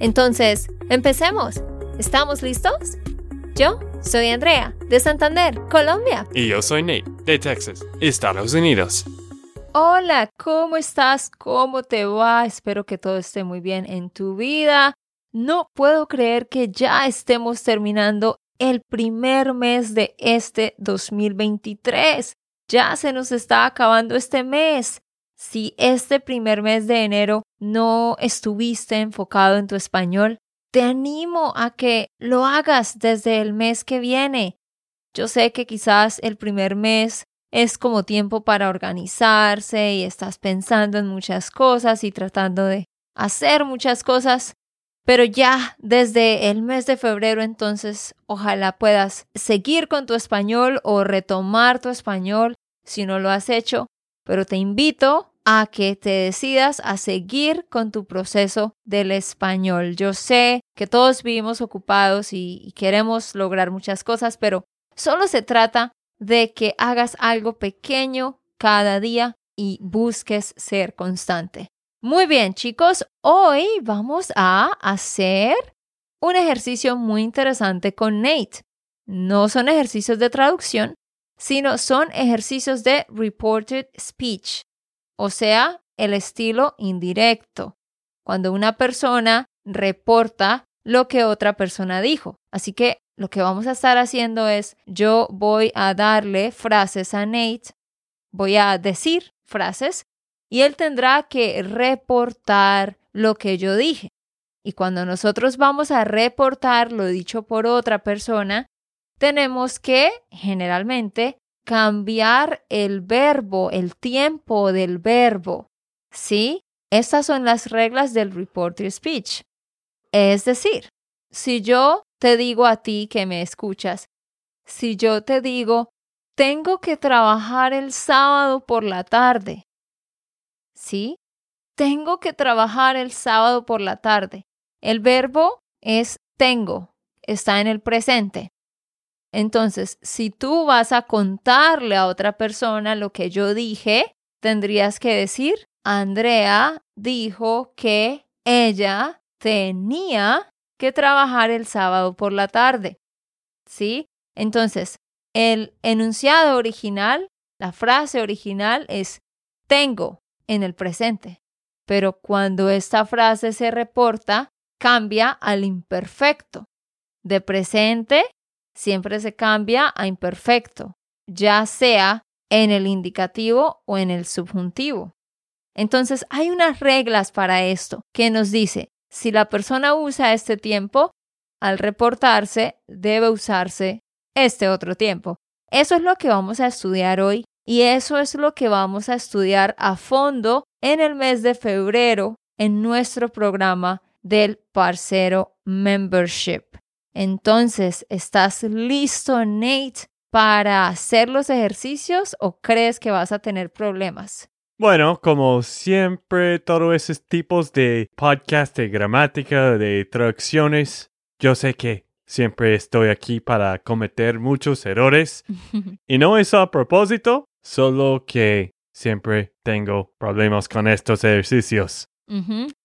Entonces, empecemos. ¿Estamos listos? Yo soy Andrea, de Santander, Colombia. Y yo soy Nate, de Texas, Estados Unidos. Hola, ¿cómo estás? ¿Cómo te va? Espero que todo esté muy bien en tu vida. No puedo creer que ya estemos terminando el primer mes de este 2023. Ya se nos está acabando este mes. Si este primer mes de enero no estuviste enfocado en tu español, te animo a que lo hagas desde el mes que viene. Yo sé que quizás el primer mes es como tiempo para organizarse y estás pensando en muchas cosas y tratando de hacer muchas cosas, pero ya desde el mes de febrero entonces ojalá puedas seguir con tu español o retomar tu español si no lo has hecho, pero te invito a que te decidas a seguir con tu proceso del español. Yo sé que todos vivimos ocupados y, queremos lograr muchas cosas, pero solo se trata de que hagas algo pequeño cada día y busques ser constante. Muy bien, chicos, hoy vamos a hacer un ejercicio muy interesante con Nate. No son ejercicios de traducción, sino son ejercicios de reported speech, o sea, el estilo indirecto, cuando una persona reporta lo que otra persona dijo. Así que lo que vamos a estar haciendo es, yo voy a darle frases a Nate, voy a decir frases y él tendrá que reportar lo que yo dije. Y cuando nosotros vamos a reportar lo dicho por otra persona, tenemos que generalmente cambiar el verbo, el tiempo del verbo. ¿Sí? Estas son las reglas del reporter speech. Es decir, si yo te digo a ti que me escuchas, si yo te digo, tengo que trabajar el sábado por la tarde, ¿sí? Tengo que trabajar el sábado por la tarde. El verbo es tengo, está en el presente. Entonces, si tú vas a contarle a otra persona lo que yo dije, tendrías que decir, Andrea dijo que ella tenía que trabajar el sábado por la tarde. ¿Sí? Entonces, el enunciado original, la frase original es tengo en el presente. Pero cuando esta frase se reporta, cambia al imperfecto. De presente siempre se cambia a imperfecto, ya sea en el indicativo o en el subjuntivo. Entonces hay unas reglas para esto que nos dice, si la persona usa este tiempo, al reportarse debe usarse este otro tiempo. Eso es lo que vamos a estudiar hoy y eso es lo que vamos a estudiar a fondo en el mes de febrero en nuestro programa del Parcero Membership. Entonces, ¿estás listo, Nate, para hacer los ejercicios o crees que vas a tener problemas? Bueno, como siempre, todos esos tipos de podcast de gramática, de traducciones, yo sé que siempre estoy aquí para cometer muchos errores. y no es a propósito, Solo que siempre tengo problemas con estos ejercicios.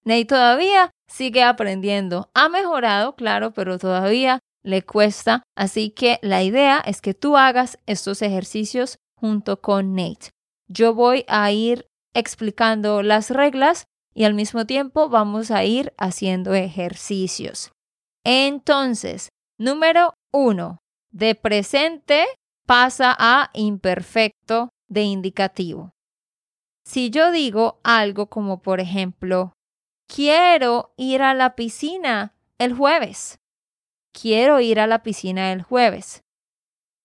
Ney todavía sigue aprendiendo. Ha mejorado, claro, pero todavía le cuesta. Así que la idea es que tú hagas estos ejercicios junto con Nate. Yo voy a ir explicando las reglas y al mismo tiempo vamos a ir haciendo ejercicios. Entonces, número uno, de presente pasa a imperfecto de indicativo. Si yo digo algo como por ejemplo, quiero ir a la piscina el jueves. Quiero ir a la piscina el jueves.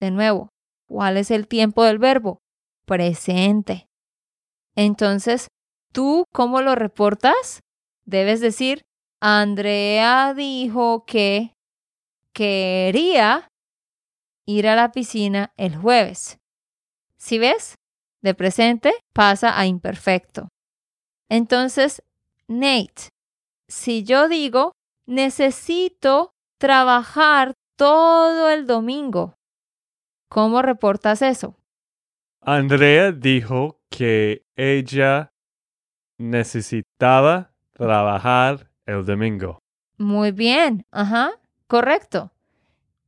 De nuevo, ¿cuál es el tiempo del verbo? Presente. Entonces, ¿tú cómo lo reportas? Debes decir, Andrea dijo que quería ir a la piscina el jueves. ¿Sí ves? De presente pasa a imperfecto. Entonces, Nate, si yo digo, necesito trabajar todo el domingo, ¿cómo reportas eso? Andrea dijo que ella necesitaba trabajar el domingo. Muy bien, ajá, correcto.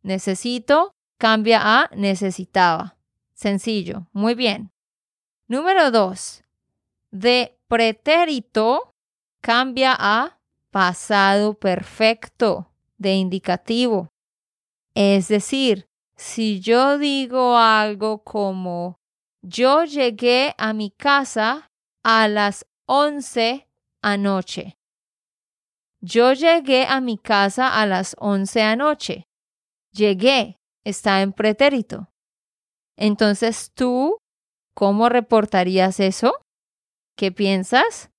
Necesito cambia a necesitaba. Sencillo, muy bien. Número dos, de pretérito cambia a pasado perfecto de indicativo. Es decir, si yo digo algo como yo llegué a mi casa a las 11 anoche. Yo llegué a mi casa a las 11 anoche. Llegué está en pretérito. Entonces tú, ¿cómo reportarías eso? ¿Qué piensas?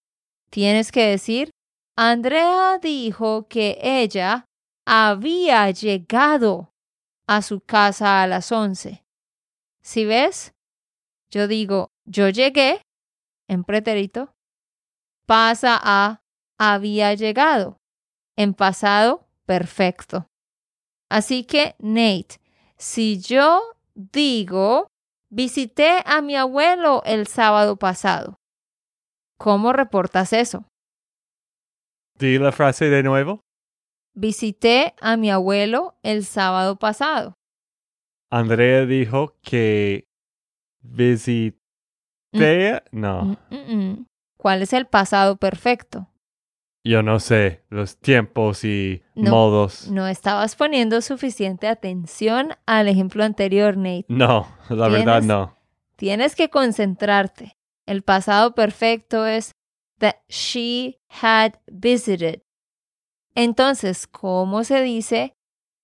Tienes que decir, Andrea dijo que ella había llegado a su casa a las 11. ¿Sí ves? Yo digo, yo llegué en pretérito, pasa a había llegado en pasado perfecto. Así que, Nate, si yo digo, visité a mi abuelo el sábado pasado, ¿cómo reportas eso? Di la frase de nuevo. Visité a mi abuelo el sábado pasado. Andrea dijo que visité. No. Mm, mm, mm. ¿Cuál es el pasado perfecto? Yo no sé los tiempos y modos. No estabas poniendo suficiente atención al ejemplo anterior, Nate. No, la verdad no. Tienes que concentrarte. El pasado perfecto es that she had visited. Entonces, ¿cómo se dice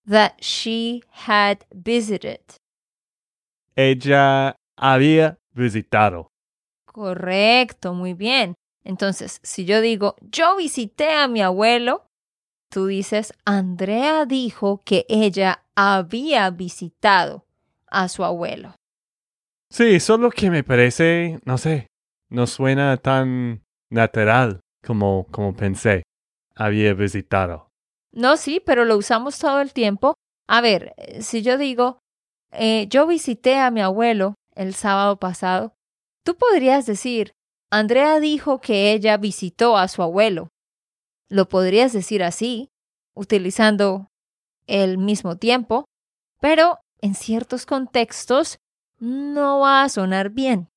that she had visited? Ella había visitado. Correcto, muy bien. Entonces, si yo digo, yo visité a mi abuelo, tú dices, Andrea dijo que ella había visitado a su abuelo. Sí, solo que me parece, no sé, no suena tan natural como, como pensé. Había visitado. No, sí, pero lo usamos todo el tiempo. A ver, si yo digo, eh, yo visité a mi abuelo el sábado pasado, tú podrías decir, Andrea dijo que ella visitó a su abuelo. Lo podrías decir así, utilizando el mismo tiempo, pero en ciertos contextos no va a sonar bien.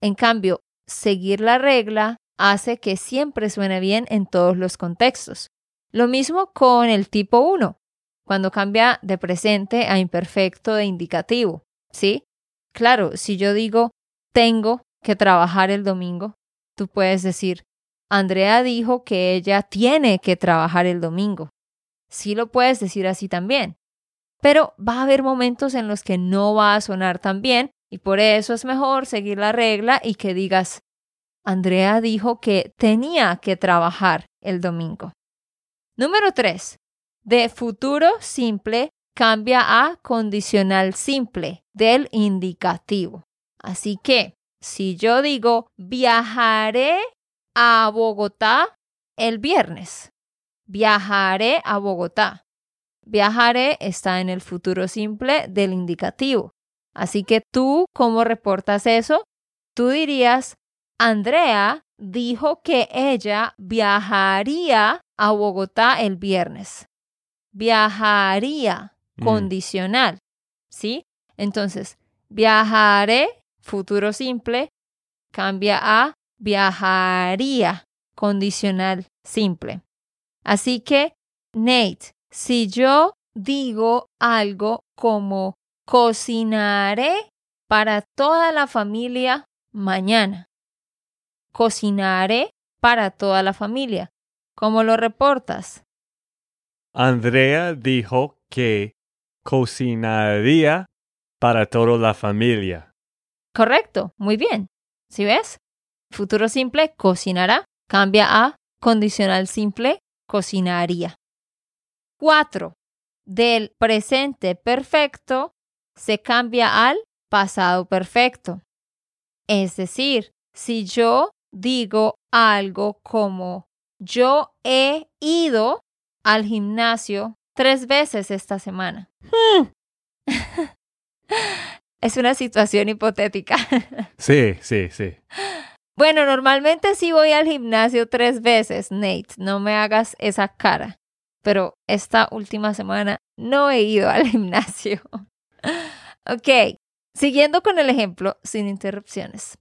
En cambio, seguir la regla hace que siempre suene bien en todos los contextos. Lo mismo con el tipo 1, cuando cambia de presente a imperfecto de indicativo. ¿Sí? Claro, si yo digo tengo que trabajar el domingo, tú puedes decir, Andrea dijo que ella tiene que trabajar el domingo. Sí lo puedes decir así también. Pero va a haber momentos en los que no va a sonar tan bien y por eso es mejor seguir la regla y que digas, Andrea dijo que tenía que trabajar el domingo. Número 3. De futuro simple cambia a condicional simple del indicativo. Así que si yo digo viajaré a Bogotá el viernes, viajaré a Bogotá. Viajaré está en el futuro simple del indicativo. Así que tú, ¿cómo reportas eso? Tú dirías, Andrea dijo que ella viajaría a Bogotá el viernes. Viajaría, mm. condicional. ¿Sí? Entonces, viajaré futuro simple cambia a viajaría, condicional simple. Así que, Nate, si yo digo algo como cocinaré para toda la familia mañana, cocinaré para toda la familia, ¿cómo lo reportas? Andrea dijo que cocinaría para toda la familia. Correcto, muy bien. ¿Sí ves? Futuro simple, cocinará, cambia a condicional simple, cocinaría. 4. Del presente perfecto se cambia al pasado perfecto. Es decir, si yo digo algo como yo he ido al gimnasio tres veces esta semana. Hmm. es una situación hipotética. sí, sí, sí. Bueno, normalmente sí voy al gimnasio tres veces, Nate. No me hagas esa cara. Pero esta última semana no he ido al gimnasio. ok, siguiendo con el ejemplo, sin interrupciones.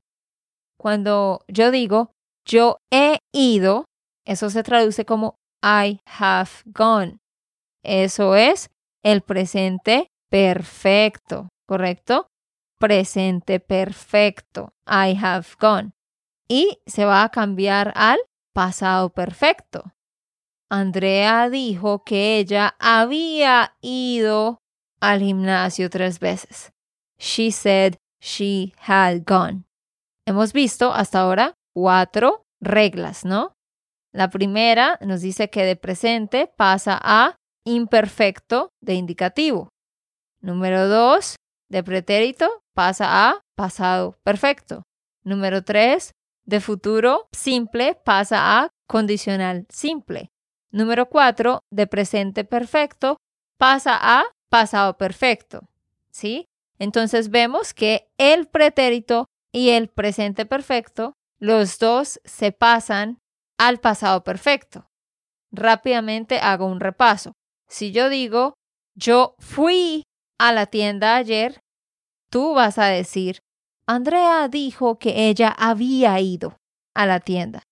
Cuando yo digo yo he ido, eso se traduce como I have gone. Eso es el presente perfecto, ¿correcto? Presente perfecto. I have gone. Y se va a cambiar al pasado perfecto. Andrea dijo que ella había ido al gimnasio tres veces. She said she had gone. Hemos visto hasta ahora cuatro reglas, ¿no? La primera nos dice que de presente pasa a imperfecto de indicativo. Número dos, de pretérito pasa a pasado perfecto. Número tres, de futuro simple pasa a condicional simple. Número cuatro, de presente perfecto pasa a pasado perfecto. ¿Sí? Entonces vemos que el pretérito y el presente perfecto, los dos se pasan al pasado perfecto. Rápidamente hago un repaso. Si yo digo, yo fui a la tienda ayer, tú vas a decir, Andrea dijo que ella había ido a la tienda.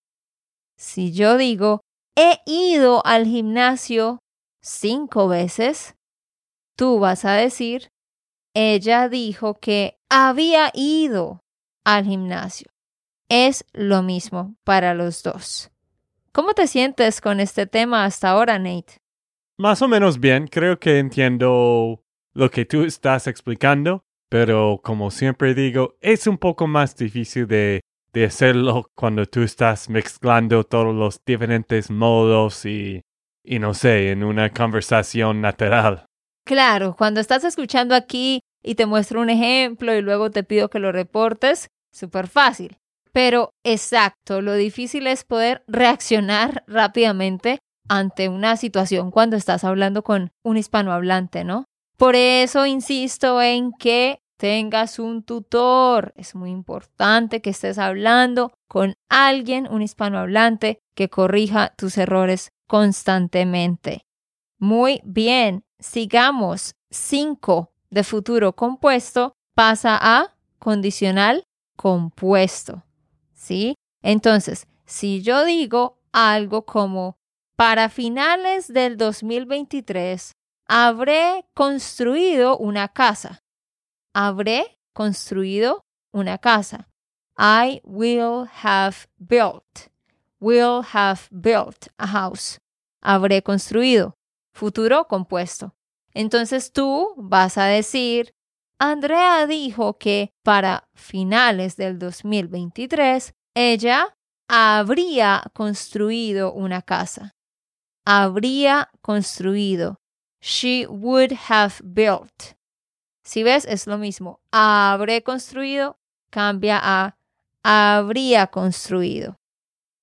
Si yo digo, he ido al gimnasio cinco veces, tú vas a decir, ella dijo que había ido al gimnasio. Es lo mismo para los dos. ¿Cómo te sientes con este tema hasta ahora, Nate? Más o menos bien, creo que entiendo lo que tú estás explicando, pero como siempre digo, es un poco más difícil de, de hacerlo cuando tú estás mezclando todos los diferentes modos y, y no sé, en una conversación natural. Claro, cuando estás escuchando aquí y te muestro un ejemplo y luego te pido que lo reportes, súper fácil. Pero exacto, lo difícil es poder reaccionar rápidamente ante una situación cuando estás hablando con un hispanohablante, ¿no? Por eso insisto en que tengas un tutor. Es muy importante que estés hablando con alguien, un hispanohablante, que corrija tus errores constantemente. Muy bien, sigamos. 5 de futuro compuesto pasa a condicional compuesto. ¿Sí? Entonces, si yo digo algo como para finales del 2023 habré construido una casa. Habré construido una casa. I will have built. Will have built a house. Habré construido. Futuro compuesto. Entonces tú vas a decir, Andrea dijo que para finales del 2023 ella habría construido una casa habría construido. She would have built. Si ves, es lo mismo. Habré construido cambia a habría construido.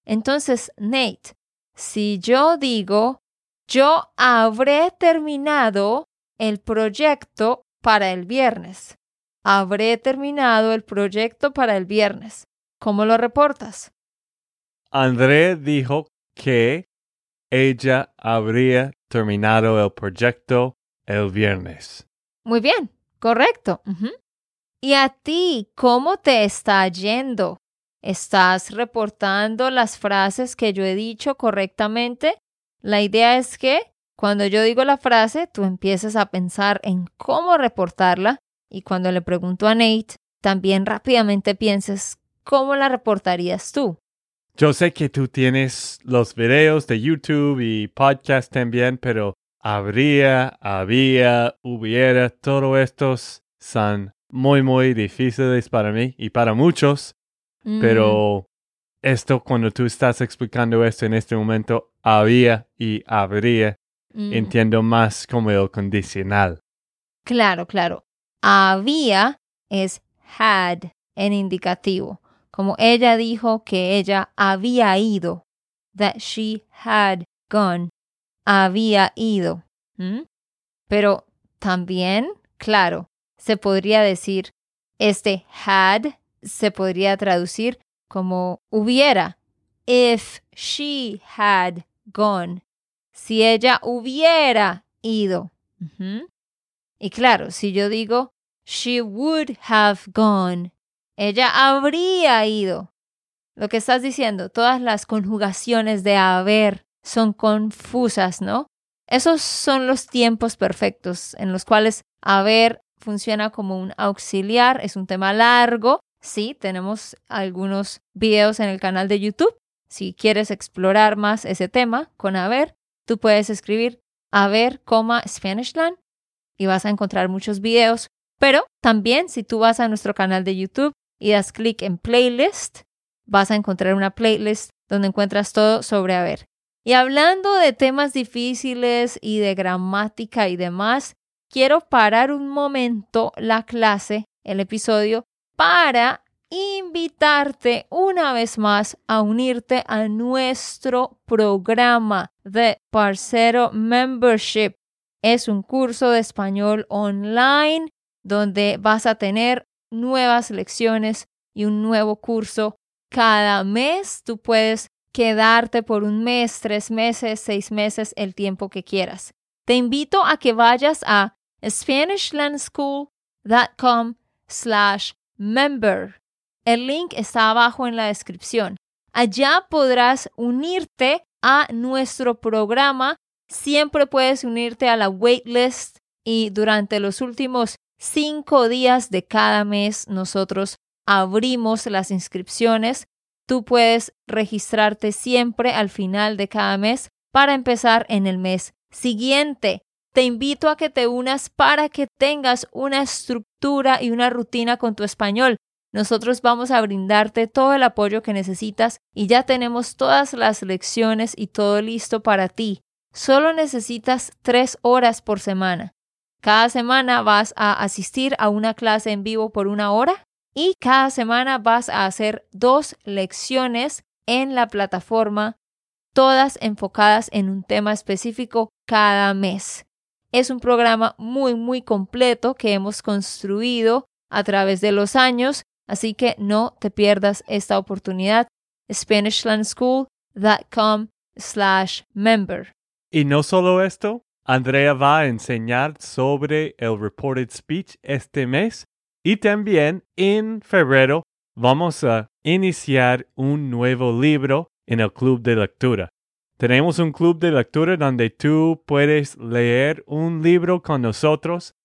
Entonces, Nate, si yo digo, yo habré terminado el proyecto para el viernes. Habré terminado el proyecto para el viernes. ¿Cómo lo reportas? André dijo que ella habría terminado el proyecto el viernes. Muy bien, correcto. ¿Y a ti cómo te está yendo? ¿Estás reportando las frases que yo he dicho correctamente? La idea es que cuando yo digo la frase, tú empieces a pensar en cómo reportarla y cuando le pregunto a Nate, también rápidamente pienses cómo la reportarías tú. Yo sé que tú tienes los videos de YouTube y podcast también, pero habría, había, hubiera, todos estos son muy, muy difíciles para mí y para muchos. Pero esto cuando tú estás explicando esto en este momento, había y habría, Mm, entiendo más como el condicional. Claro, claro. Había es had en indicativo. Como ella dijo que ella había ido. That she had gone. Había ido. ¿Mm? Pero también, claro, se podría decir, este had se podría traducir como hubiera. If she had gone. Si ella hubiera ido. Y claro, si yo digo, she would have gone, ella habría ido. Lo que estás diciendo, todas las conjugaciones de haber son confusas, ¿no? Esos son los tiempos perfectos en los cuales haber funciona como un auxiliar, es un tema largo. Sí, tenemos algunos videos en el canal de YouTube. Si quieres explorar más ese tema con haber, tú puedes escribir coma, Spanishland y vas a encontrar muchos videos. Pero también si tú vas a nuestro canal de YouTube y das clic en playlist, vas a encontrar una playlist donde encuentras todo sobre haber. Y hablando de temas difíciles y de gramática y demás, quiero parar un momento la clase, el episodio, para invitarte una vez más a unirte a nuestro programa de Parcero Membership. Es un curso de español online donde vas a tener nuevas lecciones y un nuevo curso cada mes. Tú puedes quedarte por un mes, tres meses, seis meses, el tiempo que quieras. Te invito a que vayas a SpanishLandSchool.com slash member. El link está abajo en la descripción. Allá podrás unirte a nuestro programa. Siempre puedes unirte a la waitlist y durante los últimos cinco días de cada mes nosotros abrimos las inscripciones. Tú puedes registrarte siempre al final de cada mes para empezar en el mes siguiente. Te invito a que te unas para que tengas una estructura y una rutina con tu español. Nosotros vamos a brindarte todo el apoyo que necesitas y ya tenemos todas las lecciones y todo listo para ti. Solo necesitas tres horas por semana. Cada semana vas a asistir a una clase en vivo por una hora y cada semana vas a hacer dos lecciones en la plataforma, todas enfocadas en un tema específico cada mes. Es un programa muy, muy completo que hemos construido a través de los años, así que no te pierdas esta oportunidad. SpanishLandSchool.com slash member. Y no solo esto, Andrea va a enseñar sobre el reported speech este mes y también en febrero vamos a iniciar un nuevo libro en el club de lectura. Tenemos un club de lectura donde tú puedes leer un libro con nosotros.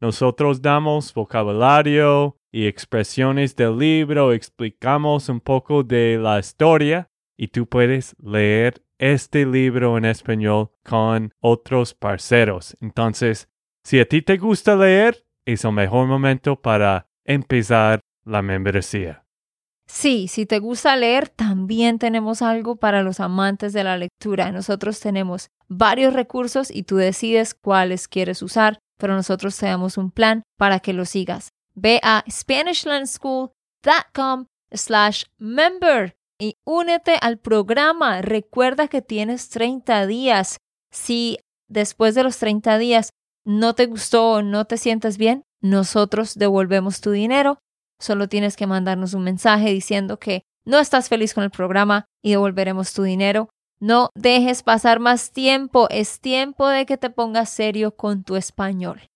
Nosotros damos vocabulario y expresiones del libro, explicamos un poco de la historia y tú puedes leer este libro en español con otros parceros. Entonces, si a ti te gusta leer, es el mejor momento para empezar la membresía. Sí, si te gusta leer, también tenemos algo para los amantes de la lectura. Nosotros tenemos varios recursos y tú decides cuáles quieres usar, pero nosotros te damos un plan para que lo sigas. Ve a SpanishLandSchool.com slash member y únete al programa. Recuerda que tienes 30 días. Si después de los 30 días no te gustó o no te sientes bien, nosotros devolvemos tu dinero. Solo tienes que mandarnos un mensaje diciendo que no estás feliz con el programa y devolveremos tu dinero. No dejes pasar más tiempo. Es tiempo de que te pongas serio con tu español.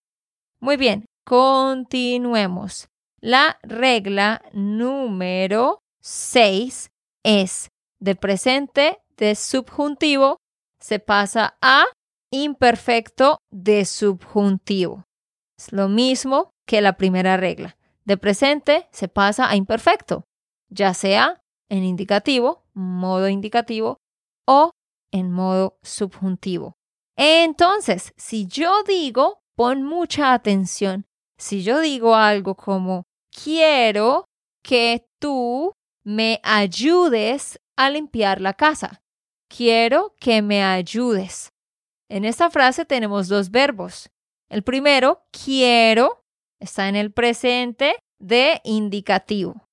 Muy bien, continuemos. La regla número 6 es de presente de subjuntivo se pasa a imperfecto de subjuntivo. Es lo mismo que la primera regla. De presente se pasa a imperfecto, ya sea en indicativo, modo indicativo, o en modo subjuntivo. Entonces, si yo digo, pon mucha atención, si yo digo algo como quiero que tú me ayudes a limpiar la casa. Quiero que me ayudes. En esta frase tenemos dos verbos. El primero, quiero, está en el presente de indicativo.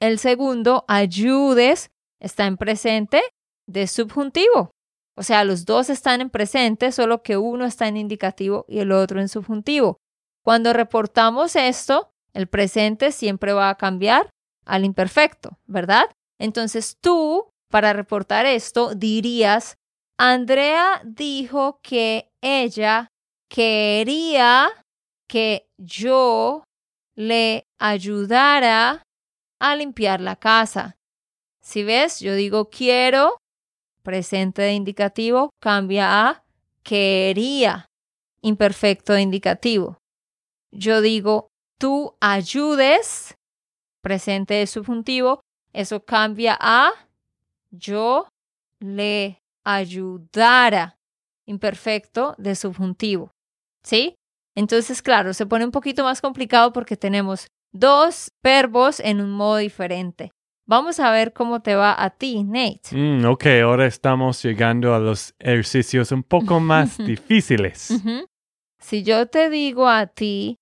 El segundo, ayudes, está en presente de subjuntivo. O sea, los dos están en presente, solo que uno está en indicativo y el otro en subjuntivo. Cuando reportamos esto, el presente siempre va a cambiar al imperfecto, ¿verdad? Entonces tú, para reportar esto, dirías, Andrea dijo que ella quería que yo le ayudara a limpiar la casa. Si ves, yo digo quiero, presente de indicativo cambia a quería, imperfecto de indicativo. Yo digo tú ayudes, presente de subjuntivo, eso cambia a yo le ayudara, imperfecto de subjuntivo. ¿Sí? Entonces, claro, se pone un poquito más complicado porque tenemos dos verbos en un modo diferente. Vamos a ver cómo te va a ti, Nate. Mm, ok, ahora estamos llegando a los ejercicios un poco más difíciles. Si yo te digo a ti,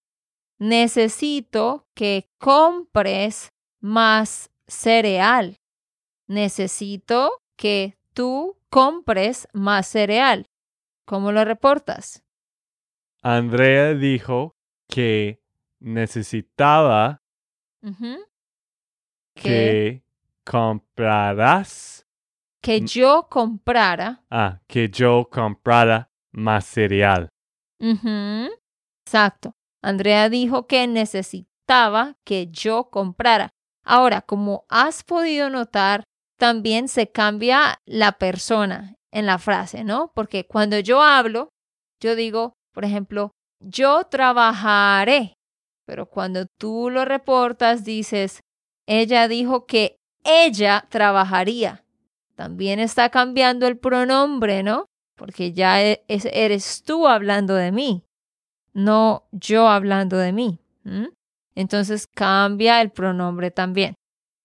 necesito que compres más cereal. Necesito que tú compres más cereal. ¿Cómo lo reportas? Andrea dijo que necesitaba que comprarás. Que yo comprara. Ah, que yo comprara más cereal. Exacto. Andrea dijo que necesitaba que yo comprara. Ahora, como has podido notar, también se cambia la persona en la frase, ¿no? Porque cuando yo hablo, yo digo, por ejemplo, yo trabajaré. Pero cuando tú lo reportas, dices, ella dijo que ella trabajaría. También está cambiando el pronombre, ¿no? Porque ya e, eres tú hablando de mí, no yo hablando de mí. Entonces cambia el pronombre también.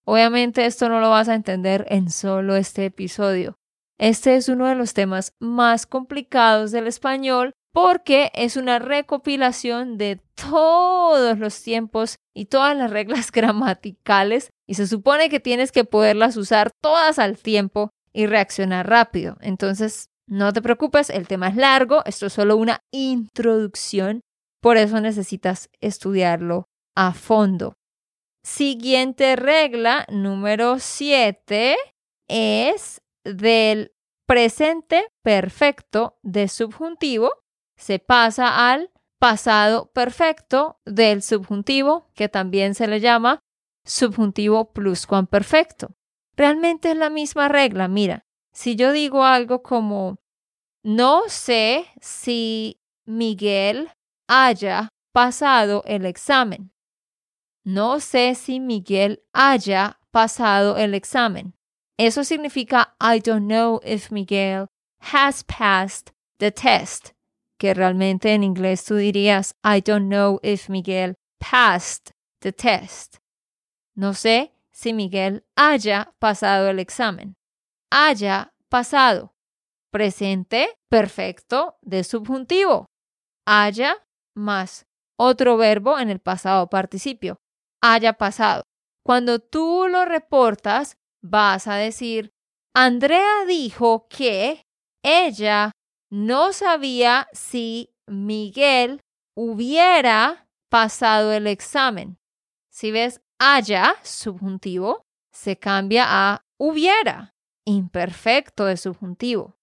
Obviamente esto no lo vas a entender en solo este episodio. Este es uno de los temas más complicados del español porque es una recopilación de todos los tiempos y todas las reglas gramaticales y se supone que tienes que poderlas usar todas al tiempo y reaccionar rápido. Entonces, no te preocupes, el tema es largo, esto es solo una introducción, por eso necesitas estudiarlo a fondo. Siguiente regla, número 7, es del presente perfecto de subjuntivo se pasa al pasado perfecto del subjuntivo, que también se le llama subjuntivo pluscuamperfecto. Realmente es la misma regla. Mira, si yo digo algo como, no sé si Miguel haya pasado el examen. No sé si Miguel haya pasado el examen. Eso significa I don't know if Miguel has passed the test que realmente en inglés tú dirías, I don't know if Miguel passed the test. No sé si Miguel haya pasado el examen. Haya pasado. Presente perfecto de subjuntivo. Haya más otro verbo en el pasado participio. Haya pasado. Cuando tú lo reportas, vas a decir, Andrea dijo que ella no sabía si Miguel hubiera pasado el examen. Si ves haya, subjuntivo, se cambia a hubiera, imperfecto de subjuntivo.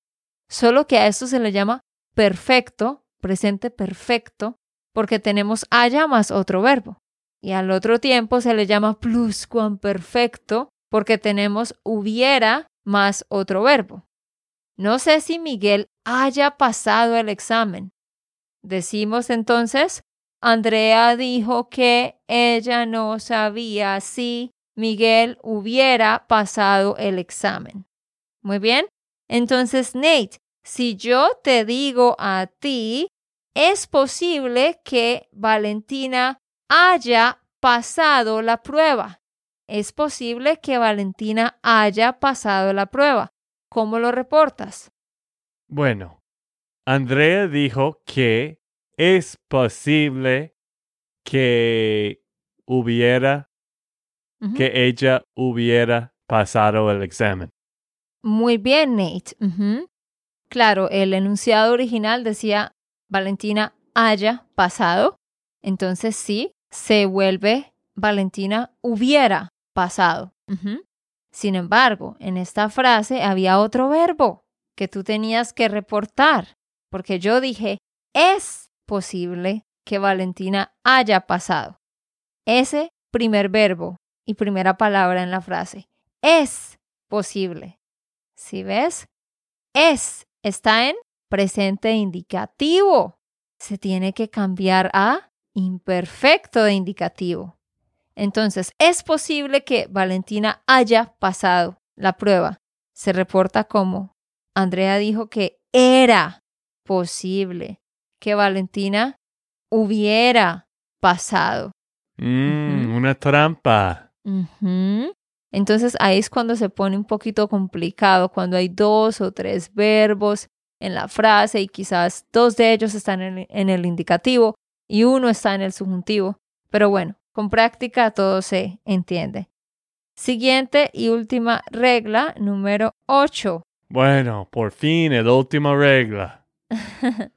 Solo que a esto se le llama perfecto, presente perfecto, porque tenemos haya más otro verbo. Y al otro tiempo se le llama pluscuamperfecto, porque tenemos hubiera más otro verbo. No sé si Miguel haya pasado el examen. Decimos entonces, Andrea dijo que ella no sabía si Miguel hubiera pasado el examen. Muy bien. Entonces, Nate, si yo te digo a ti, es posible que Valentina haya pasado la prueba. es posible que Valentina haya pasado la prueba. ¿Cómo lo reportas? Bueno, Andrea dijo que es posible que hubiera, que ella hubiera pasado el examen. Muy bien, Nate. Claro, el enunciado original decía Valentina haya pasado. Entonces sí, se vuelve Valentina hubiera pasado. Sin embargo, en esta frase había otro verbo que tú tenías que reportar, porque yo dije, es posible que Valentina haya pasado. Ese primer verbo y primera palabra en la frase, es posible. ¿Sí ves? Es está en presente indicativo. Se tiene que cambiar a imperfecto de indicativo. Entonces, es posible que Valentina haya pasado la prueba. Se reporta como Andrea dijo que era posible que Valentina hubiera pasado. Mm. Una trampa. Entonces ahí es cuando se pone un poquito complicado, cuando hay dos o tres verbos en la frase y quizás dos de ellos están en, en el indicativo y uno está en el subjuntivo. Pero bueno, con práctica todo se entiende. Siguiente y última regla, número 8. Bueno, por fin, el última regla.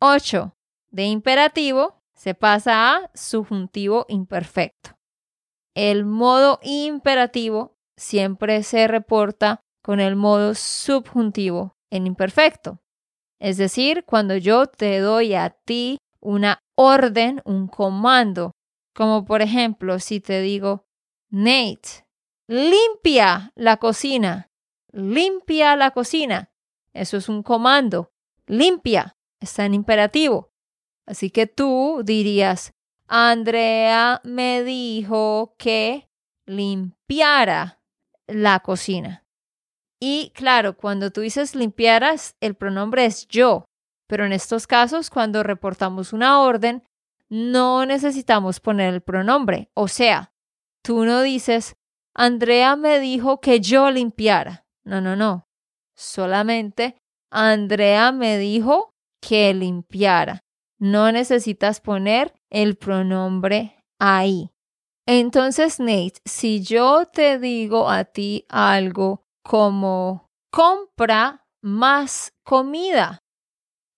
8. De imperativo se pasa a subjuntivo imperfecto. El modo imperativo siempre se reporta con el modo subjuntivo en imperfecto. Es decir, cuando yo te doy a ti una orden, un comando, como por ejemplo si te digo, Nate, limpia la cocina, limpia la cocina. Eso es un comando, limpia, está en imperativo. Así que tú dirías, Andrea me dijo que limpiara la cocina. Y claro, cuando tú dices limpiaras, el pronombre es yo. Pero en estos casos, cuando reportamos una orden, no necesitamos poner el pronombre. O sea, tú no dices, Andrea me dijo que yo limpiara. No, no, no. Solamente Andrea me dijo que limpiara. No necesitas poner el pronombre ahí. Entonces, Nate, si yo te digo a ti algo como compra más comida,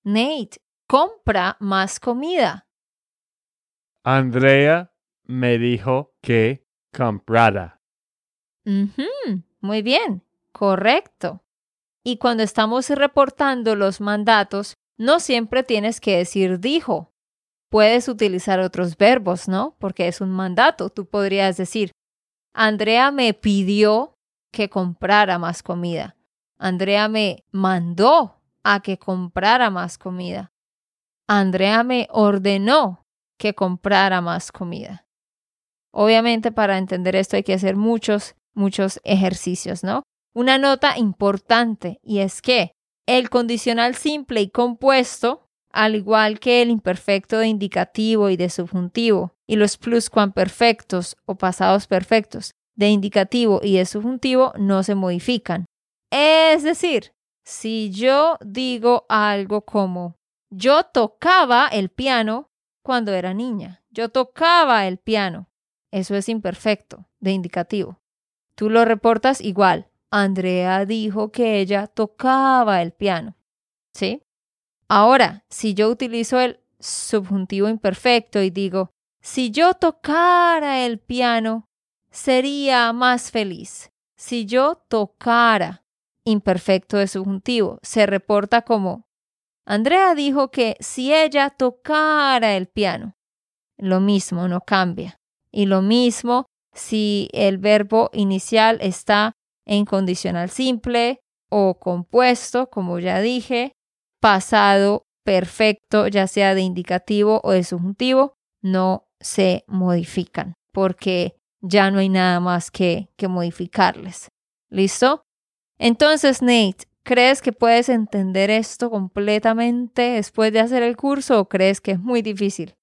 Nate, compra más comida. Andrea me dijo que comprara. Muy bien, correcto. Y cuando estamos reportando los mandatos, no siempre tienes que decir dijo. Puedes utilizar otros verbos, ¿no? Porque es un mandato. Tú podrías decir, Andrea me pidió que comprara más comida. Andrea me mandó a que comprara más comida. Andrea me ordenó que comprara más comida. Obviamente para entender esto hay que hacer muchos, muchos ejercicios, ¿no? Una nota importante y es que el condicional simple y compuesto, al igual que el imperfecto de indicativo y de subjuntivo, y los pluscuamperfectos o pasados perfectos de indicativo y de subjuntivo no se modifican. Es decir, si yo digo algo como yo tocaba el piano cuando era niña, yo tocaba el piano, eso es imperfecto de indicativo. Tú lo reportas igual. Andrea dijo que ella tocaba el piano. ¿Sí? Ahora, si yo utilizo el subjuntivo imperfecto y digo, si yo tocara el piano, sería más feliz. Si yo tocara, imperfecto de subjuntivo, se reporta como, Andrea dijo que si ella tocara el piano, lo mismo, no cambia. Y lo mismo si el verbo inicial está en condicional simple o compuesto, como ya dije, pasado perfecto, ya sea de indicativo o de subjuntivo, no se modifican porque ya no hay nada más que, que modificarles. ¿Listo? Entonces, Nate, ¿crees que puedes entender esto completamente después de hacer el curso o crees que es muy difícil?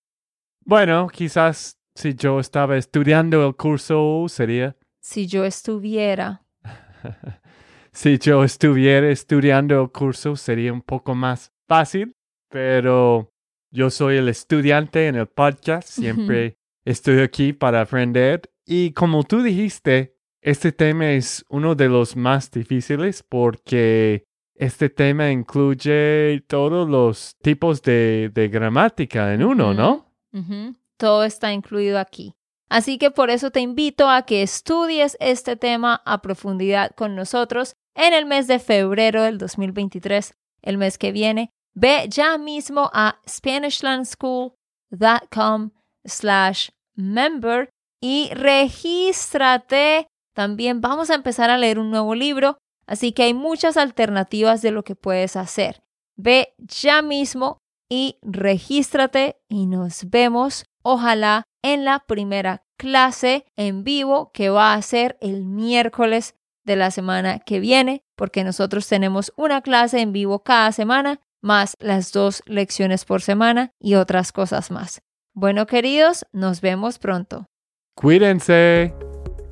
Bueno, quizás Si yo estaba estudiando el curso, sería. Si yo estuviera. si yo estuviera estudiando el curso, sería un poco más fácil, pero yo soy el estudiante en el podcast, siempre estoy aquí para aprender y como tú dijiste, este tema es uno de los más difíciles porque este tema incluye todos los tipos de, gramática en uno, ¿no? Todo está incluido aquí. Así que por eso te invito a que estudies este tema a profundidad con nosotros en el mes de febrero del 2023, el mes que viene. Ve ya mismo a SpanishLandSchool.com slash member y regístrate. También vamos a empezar a leer un nuevo libro, así que hay muchas alternativas de lo que puedes hacer. Ve ya mismo y regístrate y nos vemos, ojalá, en la primera clase en vivo que va a ser el miércoles de la semana que viene, porque nosotros tenemos una clase en vivo cada semana, más las dos lecciones por semana y otras cosas más. Bueno, queridos, nos vemos pronto. Cuídense.